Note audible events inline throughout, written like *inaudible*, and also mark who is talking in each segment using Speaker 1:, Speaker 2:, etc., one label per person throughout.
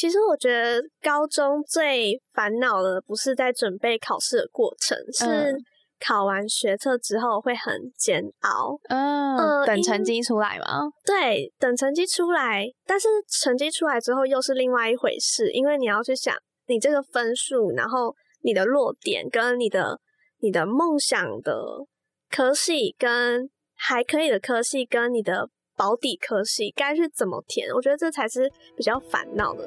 Speaker 1: 其实我觉得高中最烦恼的不是在准备考试的过程，是考完学测之后会很煎熬。
Speaker 2: 嗯，等成绩出来吗？
Speaker 1: 对，等成绩出来，但是成绩出来之后又是另外一回事，因为你要去想你这个分数，然后你的落点跟你的你的梦想的科系跟还可以的科系跟你的。保底科系该是怎么填？我觉得这才是比较烦恼的。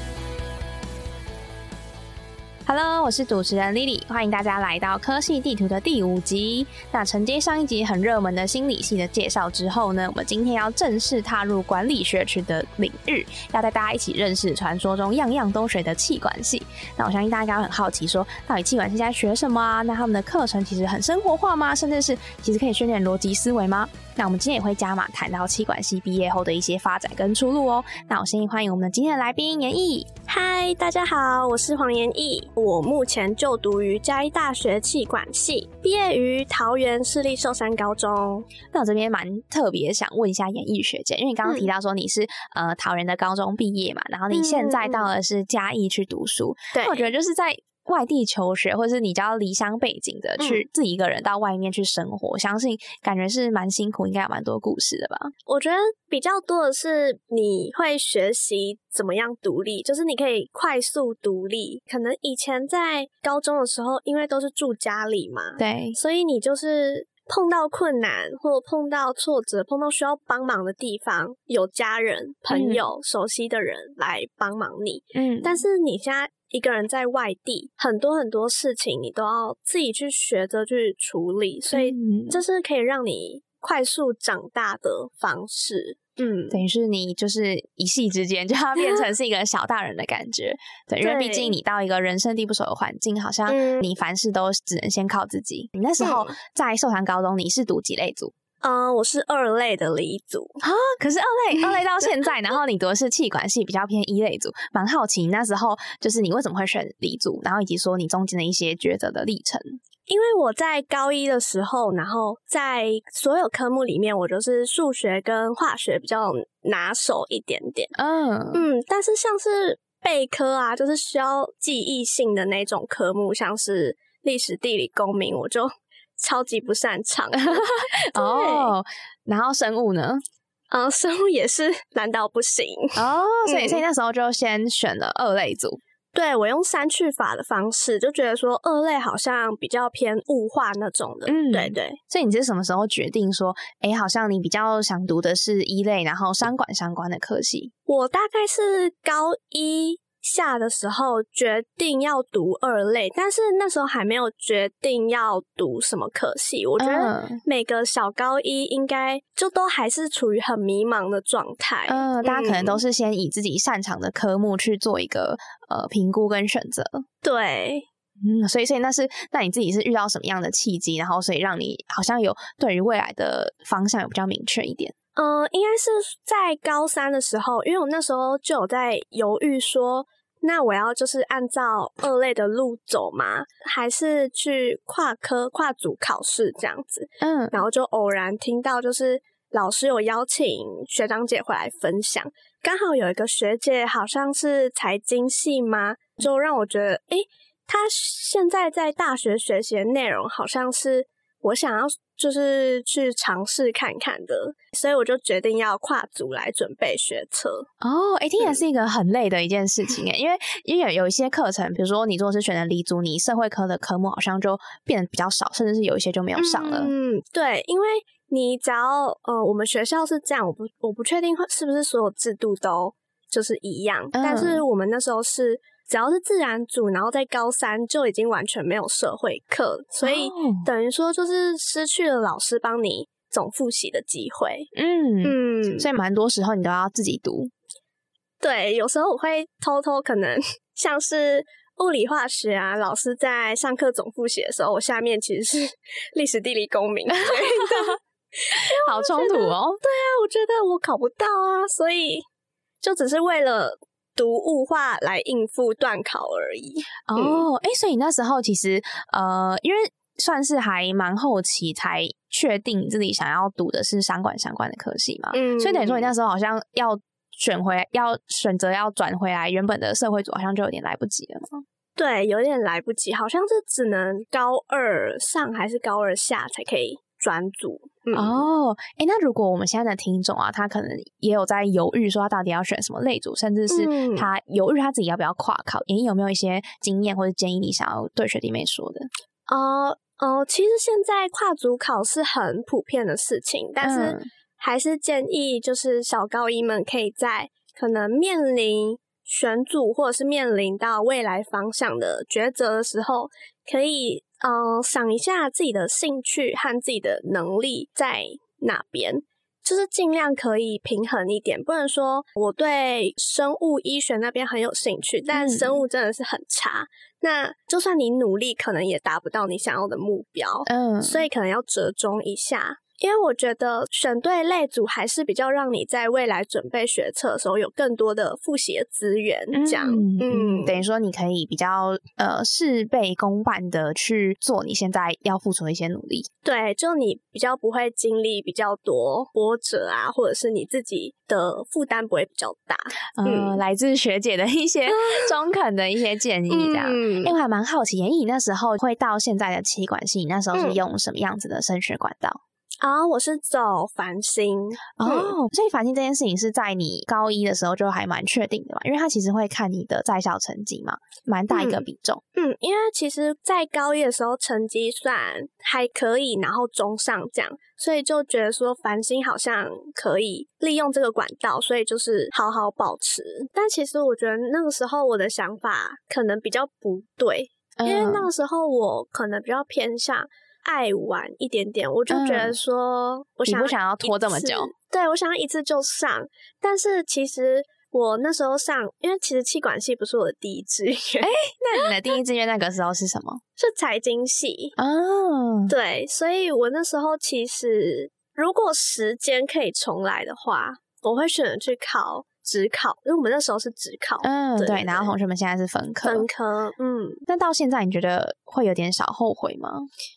Speaker 3: Hello，我是主持人 Lily，欢迎大家来到科系地图的第五集。那承接上一集很热门的心理系的介绍之后呢，我们今天要正式踏入管理学区的领域，要带大家一起认识传说中样样都学的气管系。那我相信大家很好奇，说到底气管系在学什么啊？那他们的课程其实很生活化吗？甚至是其实可以训练逻辑思维吗？那我们今天也会加码谈到气管系毕业后的一些发展跟出路哦。那我先欢迎我们今天的来宾严毅。
Speaker 1: 嗨，大家好，我是黄严毅。我目前就读于嘉义大学气管系，毕业于桃园市立寿山高中。
Speaker 3: 那我这边蛮特别想问一下严艺学姐，因为你刚刚提到说你是呃桃园的高中毕业嘛，然后你现在到的是嘉义去读书。
Speaker 1: 对，
Speaker 3: 我觉得就是在。外地求学，或者是你叫离乡背景的，去自己一个人到外面去生活，相信感觉是蛮辛苦，应该有蛮多故事的吧？
Speaker 1: 我觉得比较多的是你会学习怎么样独立，就是你可以快速独立。可能以前在高中的时候，因为都是住家里嘛，
Speaker 3: 对，
Speaker 1: 所以你就是碰到困难或碰到挫折、碰到需要帮忙的地方，有家人、朋友、熟悉的人来帮忙你。嗯，但是你现在。一个人在外地，很多很多事情你都要自己去学着去处理，所以这是可以让你快速长大的方式。
Speaker 3: 嗯，等于是你就是一夕之间就要变成是一个小大人的感觉。*laughs* 对，因为毕竟你到一个人生地不熟的环境，好像你凡事都只能先靠自己。你那时候在寿山高中，你是读几类组？
Speaker 1: 嗯，我是二类的理组
Speaker 3: 啊，可是二类二类到现在，然后你读的是气管系，比较偏一类组，蛮好奇那时候就是你为什么会选理组，然后以及说你中间的一些抉择的历程。
Speaker 1: 因为我在高一的时候，然后在所有科目里面，我就是数学跟化学比较拿手一点点。嗯嗯，但是像是备科啊，就是需要记忆性的那种科目，像是历史、地理、公民，我就。超级不擅长 *laughs*
Speaker 3: 哦，然后生物呢？
Speaker 1: 嗯，生物也是难到不行
Speaker 3: 哦，所以所以那时候就先选了二类组。
Speaker 1: 对我用删去法的方式，就觉得说二类好像比较偏物化那种的。嗯，对对。
Speaker 3: 所以你是什么时候决定说，哎，好像你比较想读的是一类，然后商管相关的科系？
Speaker 1: 我大概是高一。下的时候决定要读二类，但是那时候还没有决定要读什么科系。我觉得每个小高一应该就都还是处于很迷茫的状态。
Speaker 3: 嗯，大家可能都是先以自己擅长的科目去做一个呃评估跟选择。
Speaker 1: 对，
Speaker 3: 嗯，所以所以那是那你自己是遇到什么样的契机，然后所以让你好像有对于未来的方向有比较明确一点。
Speaker 1: 嗯，应该是在高三的时候，因为我那时候就有在犹豫说，那我要就是按照二类的路走嘛？还是去跨科跨组考试这样子？嗯，然后就偶然听到就是老师有邀请学长姐回来分享，刚好有一个学姐好像是财经系吗？就让我觉得，诶，她现在在大学学习的内容好像是。我想要就是去尝试看看的，所以我就决定要跨组来准备学车。
Speaker 3: 哦，哎，听起来是一个很累的一件事情哎，因为因为有一些课程，比如说你如果是选择理组，你社会科的科目好像就变得比较少，甚至是有一些就没有上了。
Speaker 1: 嗯，对，因为你只要呃，我们学校是这样，我不我不确定是不是所有制度都就是一样，但是我们那时候是。只要是自然组，然后在高三就已经完全没有社会课，所以等于说就是失去了老师帮你总复习的机会。
Speaker 3: 嗯嗯，所以蛮多时候你都要自己读。
Speaker 1: 对，有时候我会偷偷可能像是物理化学啊，老师在上课总复习的时候，我下面其实是历史、地理、公民，*laughs*
Speaker 3: 好冲突哦。
Speaker 1: 对啊，我觉得我考不到啊，所以就只是为了读物化来应付段考而已。
Speaker 3: 哦，哎，所以那时候其实呃，因为算是还蛮后期才确定自己想要读的是商管相关的科系嘛，嗯，所以等于说你那时候好像要。选回要选择要转回来原本的社会组，好像就有点来不及了吗？
Speaker 1: 对，有点来不及，好像是只能高二上还是高二下才可以转组。
Speaker 3: 哦，哎，那如果我们现在的听众啊，他可能也有在犹豫，说他到底要选什么类组，甚至是他犹豫他自己要不要跨考，你有没有一些经验或者建议，你想要对学弟妹说的？
Speaker 1: 哦哦，其实现在跨组考是很普遍的事情，但是。还是建议，就是小高一们可以在可能面临选组或者是面临到未来方向的抉择的时候，可以嗯想一下自己的兴趣和自己的能力在哪边，就是尽量可以平衡一点，不能说我对生物医学那边很有兴趣，但生物真的是很差，那就算你努力，可能也达不到你想要的目标，嗯，所以可能要折中一下。因为我觉得选对类组还是比较让你在未来准备学测的时候有更多的复习的资源，这样，
Speaker 3: 嗯，等于说你可以比较呃事倍功半的去做你现在要付出的一些努力。
Speaker 1: 对，就你比较不会经历比较多波折啊，或者是你自己的负担不会比较大。
Speaker 3: 嗯，来自学姐的一些 *laughs* 中肯的一些建议，这样。因为我还蛮好奇，严颖那时候会到现在的气管系，那时候是用什么样子的升学管道？
Speaker 1: 啊，我是走繁星
Speaker 3: 哦，所以繁星这件事情是在你高一的时候就还蛮确定的嘛，因为他其实会看你的在校成绩嘛，蛮大一个比重。
Speaker 1: 嗯，因为其实，在高一的时候成绩算还可以，然后中上这样，所以就觉得说繁星好像可以利用这个管道，所以就是好好保持。但其实我觉得那个时候我的想法可能比较不对，因为那个时候我可能比较偏向。爱玩一点点，我就觉得说，我想
Speaker 3: 不想要拖这么久？
Speaker 1: 对，我想要一次就上。但是其实我那时候上，因为其实气管系不是我的第一志愿。哎，*laughs*
Speaker 3: 那你的第一志愿那个时候是什么？*laughs*
Speaker 1: 是财经系哦。对，所以我那时候其实如果时间可以重来的话，我会选择去考。只考，因为我们那时候是只考，
Speaker 3: 嗯，对，然后同学们现在是分科，
Speaker 1: 分科，嗯，
Speaker 3: 那到现在你觉得会有点小后悔吗？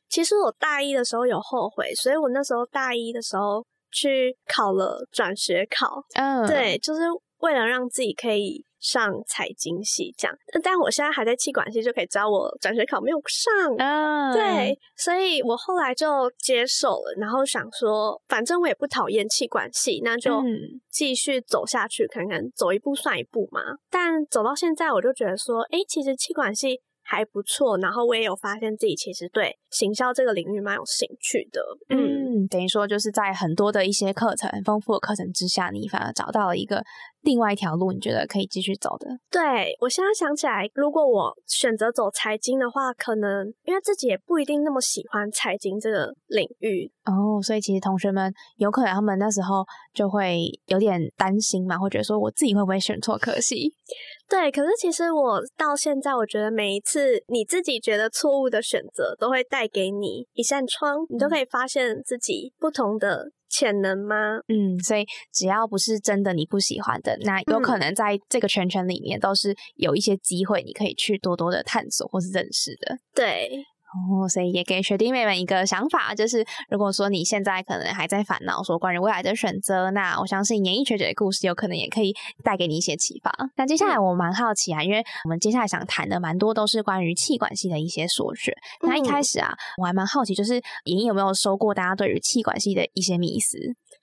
Speaker 1: 其实我大一的时候有后悔，所以我那时候大一的时候去考了转学考，嗯，对，就是为了让自己可以。上财经系这样，但我现在还在气管系，就可以知道我转学考没有上。嗯，对，所以我后来就接受了，然后想说，反正我也不讨厌气管系，那就继续走下去，看看走一步算一步嘛。但走到现在，我就觉得说，哎，其实气管系。还不错，然后我也有发现自己其实对行销这个领域蛮有兴趣的。
Speaker 3: 嗯，等于说就是在很多的一些课程、丰富的课程之下，你反而找到了一个另外一条路，你觉得可以继续走的。
Speaker 1: 对我现在想起来，如果我选择走财经的话，可能因为自己也不一定那么喜欢财经这个领域
Speaker 3: 哦，所以其实同学们有可能他们那时候就会有点担心嘛，会觉得说我自己会不会选错科系。*laughs*
Speaker 1: 对，可是其实我到现在，我觉得每一次你自己觉得错误的选择，都会带给你一扇窗，你都可以发现自己不同的潜能吗？
Speaker 3: 嗯，所以只要不是真的你不喜欢的，那有可能在这个圈圈里面，都是有一些机会，你可以去多多的探索或是认识的。
Speaker 1: 对。
Speaker 3: 哦，所以也给学弟妹们一个想法，就是如果说你现在可能还在烦恼说关于未来的选择，那我相信演艺学姐的故事有可能也可以带给你一些启发。那接下来我蛮好奇啊，因为我们接下来想谈的蛮多都是关于气管系的一些所学。那一开始啊，我还蛮好奇，就是演艺有没有收过大家对于气管系的一些迷思？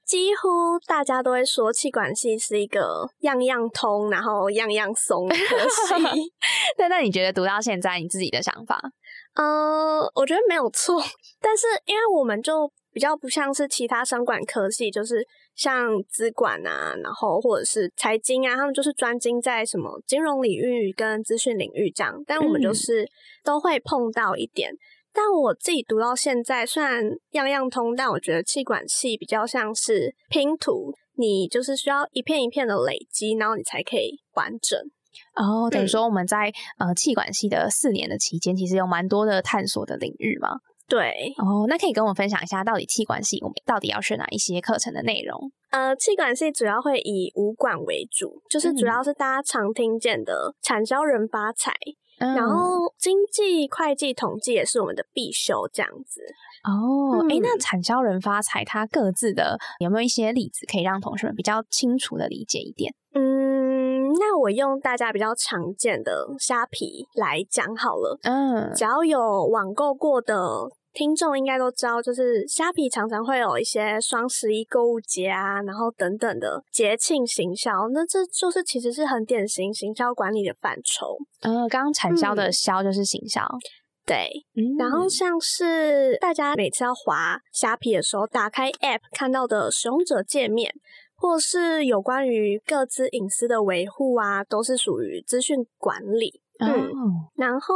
Speaker 1: 几乎大家都会说气管系是一个样样通，然后样样松的科系。*laughs*
Speaker 3: 那那你觉得读到现在，你自己的想法？
Speaker 1: 嗯，我觉得没有错，*laughs* 但是因为我们就比较不像是其他商管科系，就是像资管啊，然后或者是财经啊，他们就是专精在什么金融领域跟资讯领域这样，但我们就是都会碰到一点。但我自己读到现在，虽然样样通，但我觉得气管系比较像是拼图，你就是需要一片一片的累积，然后你才可以完整。
Speaker 3: 哦，等于说我们在呃气管系的四年的期间，其实有蛮多的探索的领域嘛。
Speaker 1: 对，
Speaker 3: 哦，那可以跟我分享一下，到底气管系我们到底要学哪一些课程的内容？
Speaker 1: 呃，气管系主要会以武管为主，就是主要是大家常听见的产销人发财，然后经济、会计、统计也是我们的必修这样子。
Speaker 3: 哦，哎，那产销人发财，它各自的有没有一些例子可以让同学们比较清楚的理解一点？
Speaker 1: 嗯，那我用大家比较常见的虾皮来讲好了。嗯，只要有网购过的。听众应该都知道，就是虾皮常常会有一些双十一购物节啊，然后等等的节庆行销，那这就是其实是很典型行销管理的范畴。
Speaker 3: 嗯，刚刚产销的销就是行销，
Speaker 1: 对。然后像是大家每次要滑虾皮的时候，打开 App 看到的使用者界面，或是有关于各自隐私的维护啊，都是属于资讯管理。嗯，然后。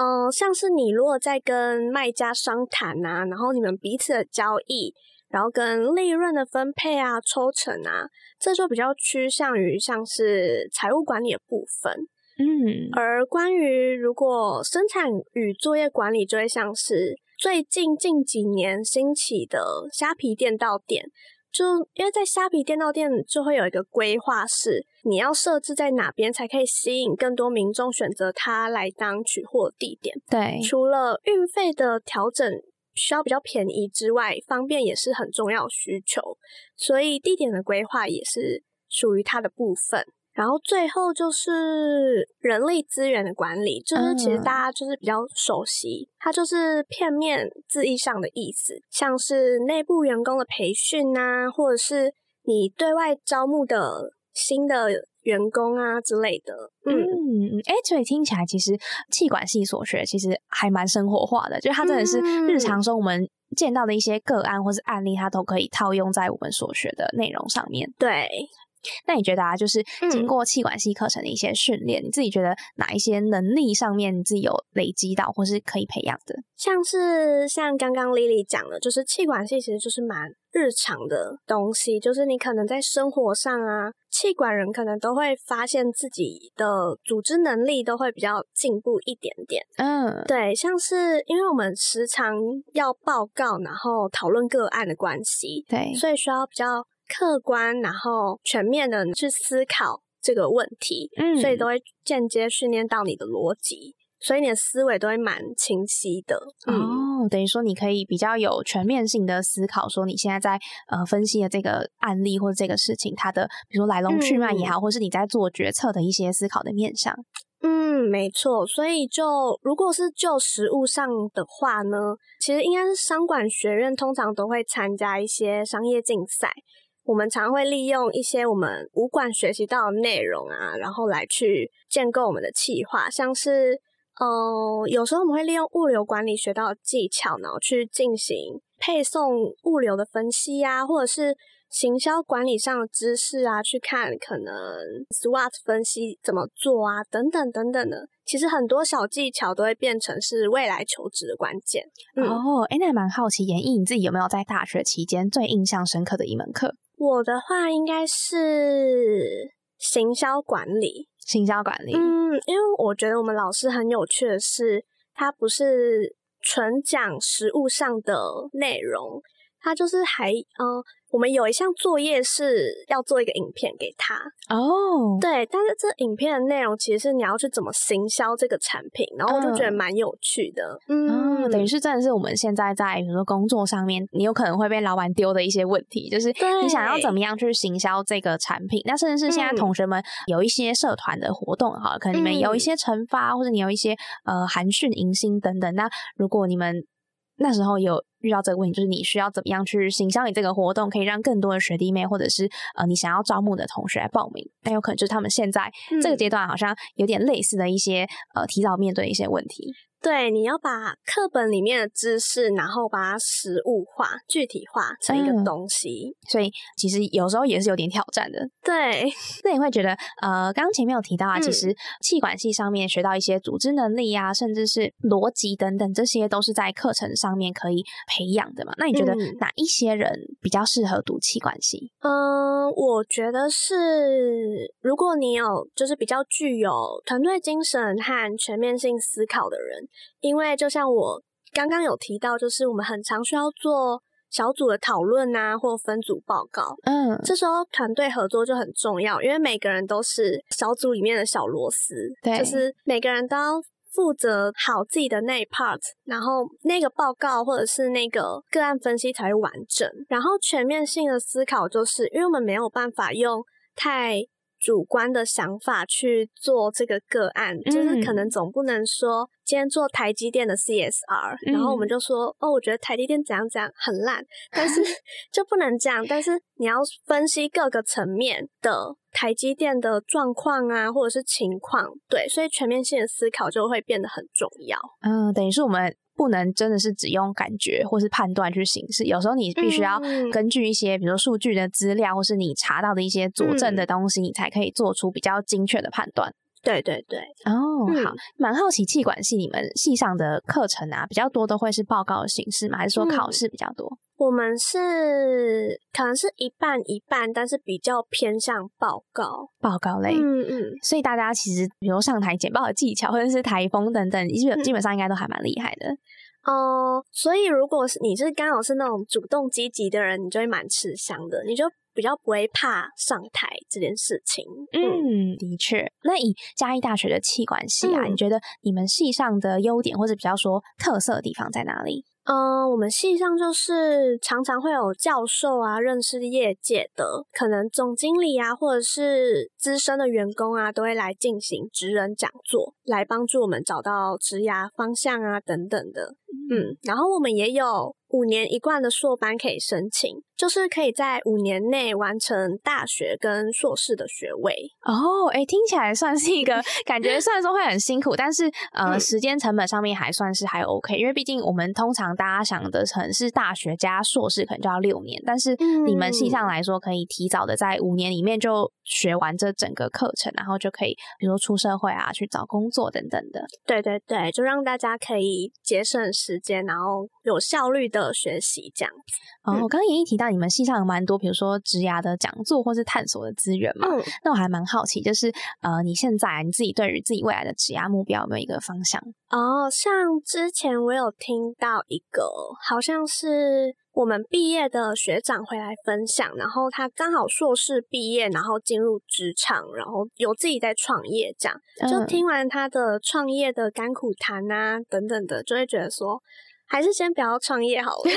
Speaker 1: 嗯，像是你如果在跟卖家商谈啊，然后你们彼此的交易，然后跟利润的分配啊、抽成啊，这就比较趋向于像是财务管理的部分。嗯，而关于如果生产与作业管理，就会像是最近近几年兴起的虾皮店到店。就因为在虾皮电到店就会有一个规划，是你要设置在哪边才可以吸引更多民众选择它来当取货地点。
Speaker 3: 对，
Speaker 1: 除了运费的调整需要比较便宜之外，方便也是很重要需求，所以地点的规划也是属于它的部分。然后最后就是人力资源的管理，就是其实大家就是比较熟悉，它就是片面字义上的意思，像是内部员工的培训啊，或者是你对外招募的新的员工啊之类的。
Speaker 3: 嗯，哎，所以听起来其实气管系所学其实还蛮生活化的，就是它真的是日常中我们见到的一些个案或是案例，它都可以套用在我们所学的内容上面。
Speaker 1: 对。
Speaker 3: 那你觉得啊，就是经过气管系课程的一些训练，你自己觉得哪一些能力上面你自己有累积到，或是可以培养的？
Speaker 1: 像是像刚刚 Lily 讲的，就是气管系其实就是蛮日常的东西，就是你可能在生活上啊，气管人可能都会发现自己的组织能力都会比较进步一点点。嗯，对，像是因为我们时常要报告，然后讨论个案的关系，
Speaker 3: 对，
Speaker 1: 所以需要比较。客观，然后全面的去思考这个问题，嗯，所以都会间接训练到你的逻辑，所以你的思维都会蛮清晰的。
Speaker 3: 哦，等于说你可以比较有全面性的思考，说你现在在呃分析的这个案例或者这个事情，它的比如说来龙去脉也好，或是你在做决策的一些思考的面向。
Speaker 1: 嗯，没错。所以就如果是就实物上的话呢，其实应该是商管学院通常都会参加一些商业竞赛。我们常会利用一些我们武馆学习到的内容啊，然后来去建构我们的企划，像是，呃，有时候我们会利用物流管理学到的技巧，然后去进行配送物流的分析呀，或者是行销管理上的知识啊，去看可能 SWOT 分析怎么做啊，等等等等的。其实很多小技巧都会变成是未来求职的关键。
Speaker 3: 哦，哎，那蛮好奇，演绎你自己有没有在大学期间最印象深刻的一门课？
Speaker 1: 我的话应该是行销管理，
Speaker 3: 行销管理。
Speaker 1: 嗯，因为我觉得我们老师很有趣的是，他不是纯讲实物上的内容，他就是还嗯。我们有一项作业是要做一个影片给他。哦，对，但是这影片的内容其实是你要去怎么行销这个产品，然后我就觉得蛮有趣的，
Speaker 3: 嗯，等于是真的是我们现在在比如说工作上面，你有可能会被老板丢的一些问题，就是你想要怎么样去行销这个产品，那甚至是现在同学们有一些社团的活动哈，可能你们有一些惩罚或者你有一些呃寒训迎新等等，那如果你们那时候有。遇到这个问题，就是你需要怎么样去行销你这个活动，可以让更多的学弟妹或者是呃你想要招募的同学来报名。但有可能就是他们现在这个阶段好像有点类似的一些呃提早面对一些问题。
Speaker 1: 对，你要把课本里面的知识，然后把它实物化、具体化成一个东西，
Speaker 3: 所以其实有时候也是有点挑战的。
Speaker 1: 对，
Speaker 3: 那你会觉得，呃，刚刚前面有提到啊，其实气管系上面学到一些组织能力啊，甚至是逻辑等等，这些都是在课程上面可以培养的嘛？那你觉得哪一些人比较适合读气管系？
Speaker 1: 嗯，我觉得是，如果你有就是比较具有团队精神和全面性思考的人，因为就像我刚刚有提到，就是我们很常需要做小组的讨论啊，或分组报告。
Speaker 3: 嗯，
Speaker 1: 这时候团队合作就很重要，因为每个人都是小组里面的小螺丝，
Speaker 3: 对，
Speaker 1: 就是每个人都要。负责好自己的那一 part，然后那个报告或者是那个个案分析才会完整。然后全面性的思考，就是因为我们没有办法用太。主观的想法去做这个个案，就是可能总不能说今天做台积电的 CSR，然后我们就说哦，我觉得台积电怎样怎样很烂，但是 *laughs* 就不能这样。但是你要分析各个层面的台积电的状况啊，或者是情况，对，所以全面性的思考就会变得很重要。
Speaker 3: 嗯，等于是我们。不能真的是只用感觉或是判断去行事，有时候你必须要根据一些，比如说数据的资料，或是你查到的一些佐证的东西，你才可以做出比较精确的判断。
Speaker 1: 对对对，
Speaker 3: 哦，好，蛮好奇气管系你们系上的课程啊，比较多都会是报告形式吗？还是说考试比较多？
Speaker 1: 我们是可能是一半一半，但是比较偏向报告
Speaker 3: 报告类。
Speaker 1: 嗯嗯，
Speaker 3: 所以大家其实比如上台简报的技巧，或者是台风等等，基本基本上应该都还蛮厉害的。
Speaker 1: 哦，所以如果是你是刚好是那种主动积极的人，你就会蛮吃香的，你就比较不会怕上台这件事情。
Speaker 3: 嗯，的确。那以嘉义大学的气管系啊，你觉得你们系上的优点或者比较说特色的地方在哪里？
Speaker 1: 嗯，我们系上就是常常会有教授啊，认识业界的，可能总经理啊，或者是资深的员工啊，都会来进行职人讲座，来帮助我们找到职涯方向啊等等的。嗯，然后我们也有。五年一贯的硕班可以申请，就是可以在五年内完成大学跟硕士的学位。
Speaker 3: 哦，哎，听起来算是一个 *laughs* 感觉，虽然说会很辛苦，但是呃，时间成本上面还算是还 OK。因为毕竟我们通常大家想的成是大学加硕士可能就要六年，但是你们系上来说可以提早的在五年里面就学完这整个课程，然后就可以比如说出社会啊，去找工作等等的。
Speaker 1: 对对对，就让大家可以节省时间，然后有效率的。的学习这样子
Speaker 3: 哦，我刚刚也一提到你们系上有蛮多，比如说职涯的讲座或是探索的资源嘛。那我还蛮好奇，就是呃，你现在你自己对于自己未来的职涯目标有没有一个方向？
Speaker 1: 哦，像之前我有听到一个，好像是我们毕业的学长回来分享，然后他刚好硕士毕业，然后进入职场，然后有自己在创业，这样就听完他的创业的甘苦谈啊等等的，就会觉得说。还是先不要创业好了，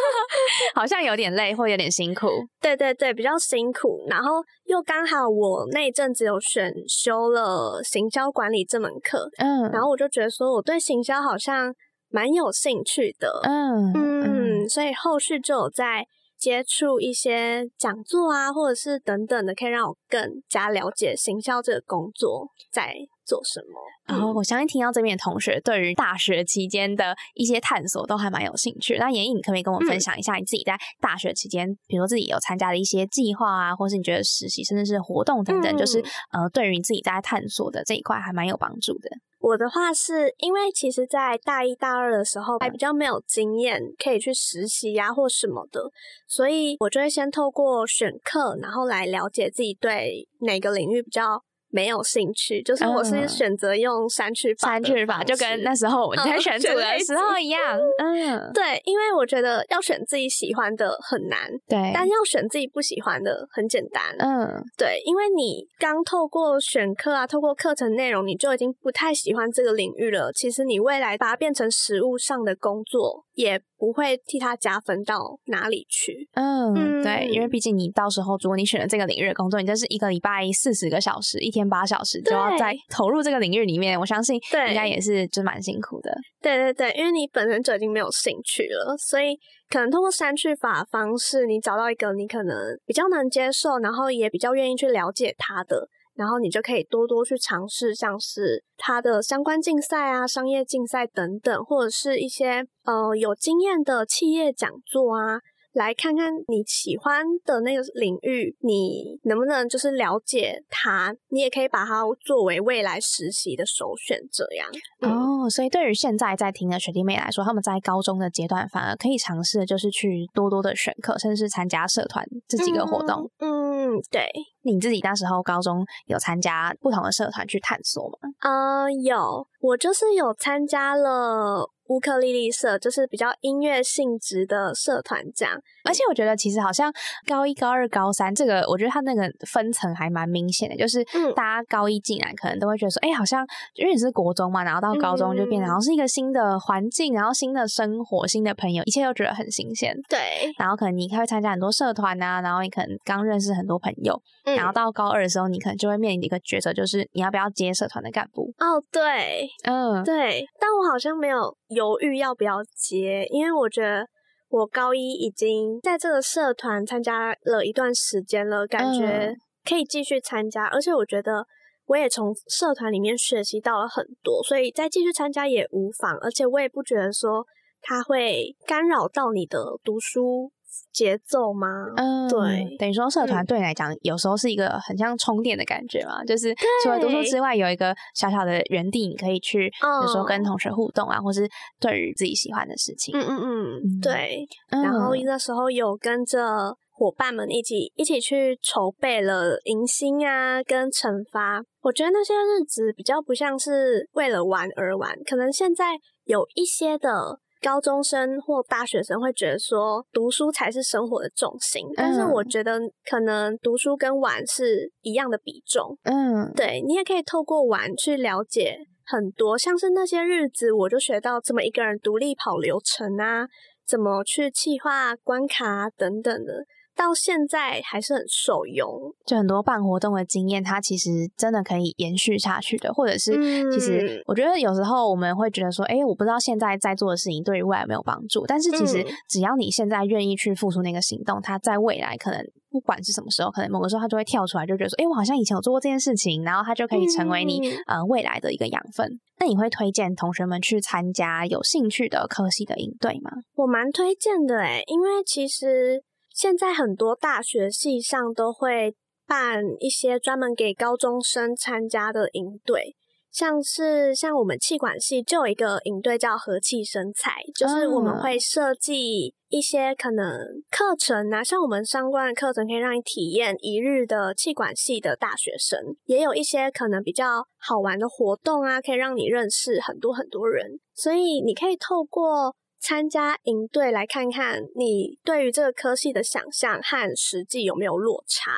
Speaker 1: *laughs*
Speaker 3: 好像有点累或有点辛苦。
Speaker 1: 对对对，比较辛苦。然后又刚好我那阵子有选修了行销管理这门课，嗯，然后我就觉得说我对行销好像蛮有兴趣的，嗯嗯，所以后续就有在接触一些讲座啊，或者是等等的，可以让我更加了解行销这个工作在做什么。
Speaker 3: 然后我相信听到这边的同学对于大学期间的一些探索都还蛮有兴趣。那严毅，你可不可以跟我分享一下你自己在大学期间，比如说自己有参加的一些计划啊，或是你觉得实习甚至是活动等等，就是呃，对于你自己在探索的这一块还蛮有帮助的。
Speaker 1: 我的话是因为其实，在大一大二的时候还比较没有经验可以去实习呀或什么的，所以我就会先透过选课，然后来了解自己对哪个领域比较。没有兴趣，就是我是选择用删去法，
Speaker 3: 删去法就跟那时候我 *laughs* 们在选组的时候一样。*laughs*
Speaker 1: 嗯，对，因为我觉得要选自己喜欢的很难，
Speaker 3: 对，
Speaker 1: 但要选自己不喜欢的很简单。嗯，对，因为你刚透过选课啊，透过课程内容，你就已经不太喜欢这个领域了。其实你未来把它变成实物上的工作，也不会替他加分到哪里去。
Speaker 3: 嗯，对，因为毕竟你到时候如果你选了这个领域的工作，你就是一个礼拜四十个小时，一天。天八小时就要在投入这个领域里面，我相信应该也是就蛮辛苦的。
Speaker 1: 对对对，因为你本身就已经没有兴趣了，所以可能通过删去法方式，你找到一个你可能比较能接受，然后也比较愿意去了解他的，然后你就可以多多去尝试，像是它的相关竞赛啊、商业竞赛等等，或者是一些呃有经验的企业讲座啊。来看看你喜欢的那个领域，你能不能就是了解它？你也可以把它作为未来实习的首选。这样
Speaker 3: 哦，所以对于现在在听的学弟妹来说，他们在高中的阶段反而可以尝试就是去多多的选课，甚至是参加社团这几个活动。
Speaker 1: 嗯，对。
Speaker 3: 你自己那时候高中有参加不同的社团去探索吗？
Speaker 1: 呃，有，我就是有参加了。乌克丽丽社就是比较音乐性质的社团，这样。
Speaker 3: 而且我觉得其实好像高一、高二、高三这个，我觉得它那个分层还蛮明显的，就是大家高一进来可能都会觉得说，哎，好像因为你是国中嘛，然后到高中就变成好像是一个新的环境，然后新的生活、新的朋友，一切都觉得很新鲜。
Speaker 1: 对。
Speaker 3: 然后可能你会参加很多社团啊，然后你可能刚认识很多朋友，然后到高二的时候，你可能就会面临一个抉择，就是你要不要接社团的干部。
Speaker 1: 哦，对，嗯，对。但我好像没有。犹豫要不要接，因为我觉得我高一已经在这个社团参加了一段时间了，感觉可以继续参加，而且我觉得我也从社团里面学习到了很多，所以再继续参加也无妨，而且我也不觉得说它会干扰到你的读书。节奏吗？嗯，对，
Speaker 3: 等于说社团对你来讲，有时候是一个很像充电的感觉嘛，就是除了读书之外，有一个小小的园地，你可以去，有时候跟同学互动啊，或是对于自己喜欢的事情。
Speaker 1: 嗯嗯嗯，对。然后那时候有跟着伙伴们一起一起去筹备了迎新啊，跟惩罚。我觉得那些日子比较不像是为了玩而玩，可能现在有一些的。高中生或大学生会觉得说读书才是生活的重心，但是我觉得可能读书跟玩是一样的比重。嗯，对你也可以透过玩去了解很多，像是那些日子，我就学到怎么一个人独立跑流程啊，怎么去计划关卡等等的。到现在还是很受用，
Speaker 3: 就很多办活动的经验，它其实真的可以延续下去的。或者是，其实我觉得有时候我们会觉得说，哎，我不知道现在在做的事情对于未来有没有帮助。但是其实只要你现在愿意去付出那个行动，它在未来可能不管是什么时候，可能某个时候它就会跳出来，就觉得说，哎，我好像以前有做过这件事情，然后它就可以成为你呃未来的一个养分。那你会推荐同学们去参加有兴趣的科系的营队吗？
Speaker 1: 我蛮推荐的，哎，因为其实。现在很多大学系上都会办一些专门给高中生参加的营队，像是像我们气管系就有一个营队叫和气生财，就是我们会设计一些可能课程啊，像我们相关的课程可以让你体验一日的气管系的大学生，也有一些可能比较好玩的活动啊，可以让你认识很多很多人，所以你可以透过。参加营队来看看，你对于这个科系的想象和实际有没有落差？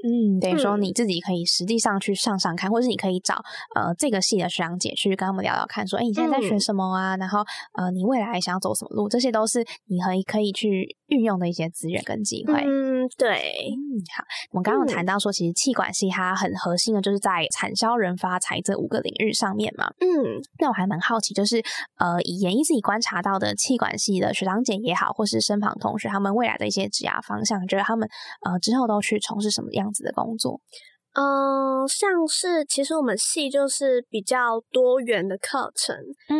Speaker 3: 嗯，等于说你自己可以实际上去上上看，或者是你可以找呃这个系的学长姐去跟他们聊聊看，说哎你现在在学什么啊？然后呃你未来想要走什么路？这些都是你可以可以去运用的一些资源跟机会。
Speaker 1: 嗯，对。
Speaker 3: 嗯，好，我们刚刚谈到说，其实气管系它很核心的就是在产销人发财这五个领域上面嘛。嗯，那我还蛮好奇，就是呃以研一自己观察到的气管系的学长姐也好，或是身旁同学他们未来的一些职业方向，觉得他们呃之后都去从事什么样？子的工作，
Speaker 1: 嗯，像是其实我们系就是比较多元的课程，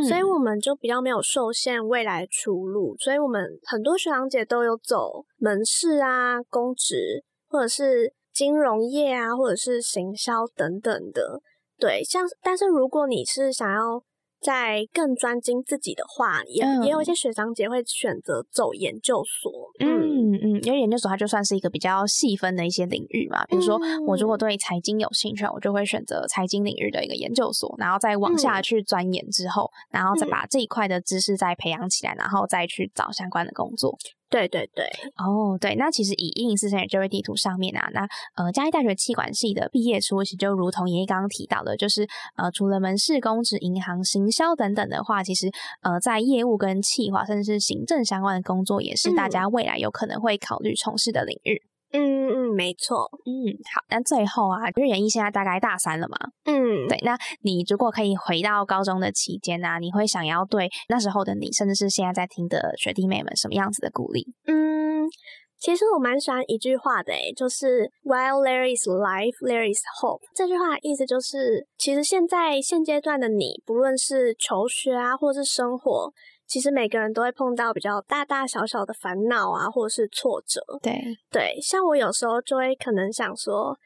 Speaker 1: 所以我们就比较没有受限未来出路，所以我们很多学长姐都有走门市啊、公职，或者是金融业啊，或者是行销等等的。对，像但是如果你是想要在更专精自己的话，也也有一些学长姐会选择走研究所。
Speaker 3: 嗯嗯，因为研究所它就算是一个比较细分的一些领域嘛。比如说，我如果对财经有兴趣，我就会选择财经领域的一个研究所，然后再往下去钻研之后，然后再把这一块的知识再培养起来，然后再去找相关的工作。
Speaker 1: 对对对，
Speaker 3: 哦，对，那其实以一零四三就业地图上面啊，那呃，嘉义大学气管系的毕业初，其实就如同爷爷刚刚提到的，就是呃，除了门市、公职、银行、行销等等的话，其实呃，在业务跟企划，甚至是行政相关的工作，也是大家未来有可能会考虑从事的领域。
Speaker 1: 嗯嗯嗯，没错。
Speaker 3: 嗯，好，那最后啊，因为演艺现在大概大三了嘛。嗯，对。那你如果可以回到高中的期间呢，你会想要对那时候的你，甚至是现在在听的学弟妹们，什么样子的鼓励？
Speaker 1: 嗯，其实我蛮喜欢一句话的，诶，就是 While there is life, there is hope。这句话意思就是，其实现在现阶段的你，不论是求学啊，或是生活。其实每个人都会碰到比较大大小小的烦恼啊，或者是挫折。
Speaker 3: 对
Speaker 1: 对，像我有时候就会可能想说，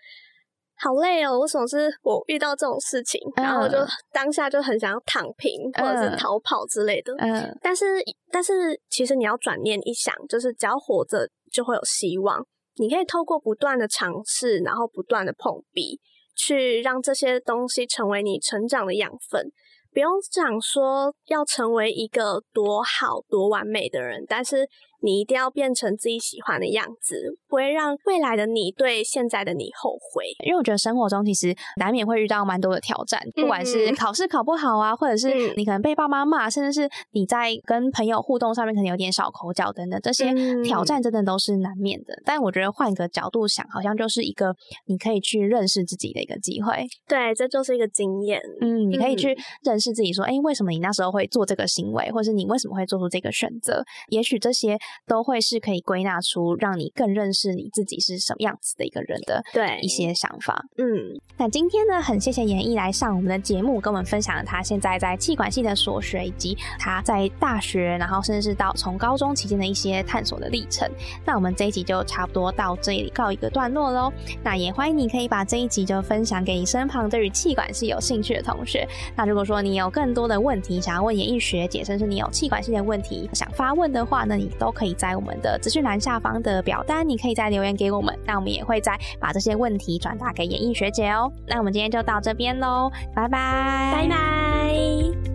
Speaker 1: 好累哦，为什么是我遇到这种事情？然后就 *laughs* 当下就很想要躺平，或者是逃跑之类的。嗯，但是但是其实你要转念一想，就是只要活着就会有希望。你可以透过不断的尝试，然后不断的碰壁，去让这些东西成为你成长的养分。不用讲说要成为一个多好多完美的人，但是。你一定要变成自己喜欢的样子，不会让未来的你对现在的你后悔。
Speaker 3: 因为我觉得生活中其实难免会遇到蛮多的挑战，不管是考试考不好啊，或者是你可能被爸妈骂，甚至是你在跟朋友互动上面可能有点小口角等等，这些挑战真的都是难免的。但我觉得换一个角度想，好像就是一个你可以去认识自己的一个机会。
Speaker 1: 对，这就是一个经验。
Speaker 3: 嗯，你可以去认识自己，说，哎，为什么你那时候会做这个行为，或者是你为什么会做出这个选择？也许这些。都会是可以归纳出让你更认识你自己是什么样子的一个人的
Speaker 1: 对
Speaker 3: 一些想法。
Speaker 1: 嗯，
Speaker 3: 那今天呢，很谢谢严艺来上我们的节目，跟我们分享了他现在在气管系的所学，以及他在大学，然后甚至是到从高中期间的一些探索的历程。那我们这一集就差不多到这里告一个段落喽。那也欢迎你可以把这一集就分享给你身旁对于气管系有兴趣的同学。那如果说你有更多的问题想要问严艺学姐，甚至你有气管系的问题想发问的话呢，你都可以在。我们的资讯栏下方的表单，你可以再留言给我们，那我们也会再把这些问题转达给演艺学姐哦。那我们今天就到这边喽，拜拜，
Speaker 1: 拜拜。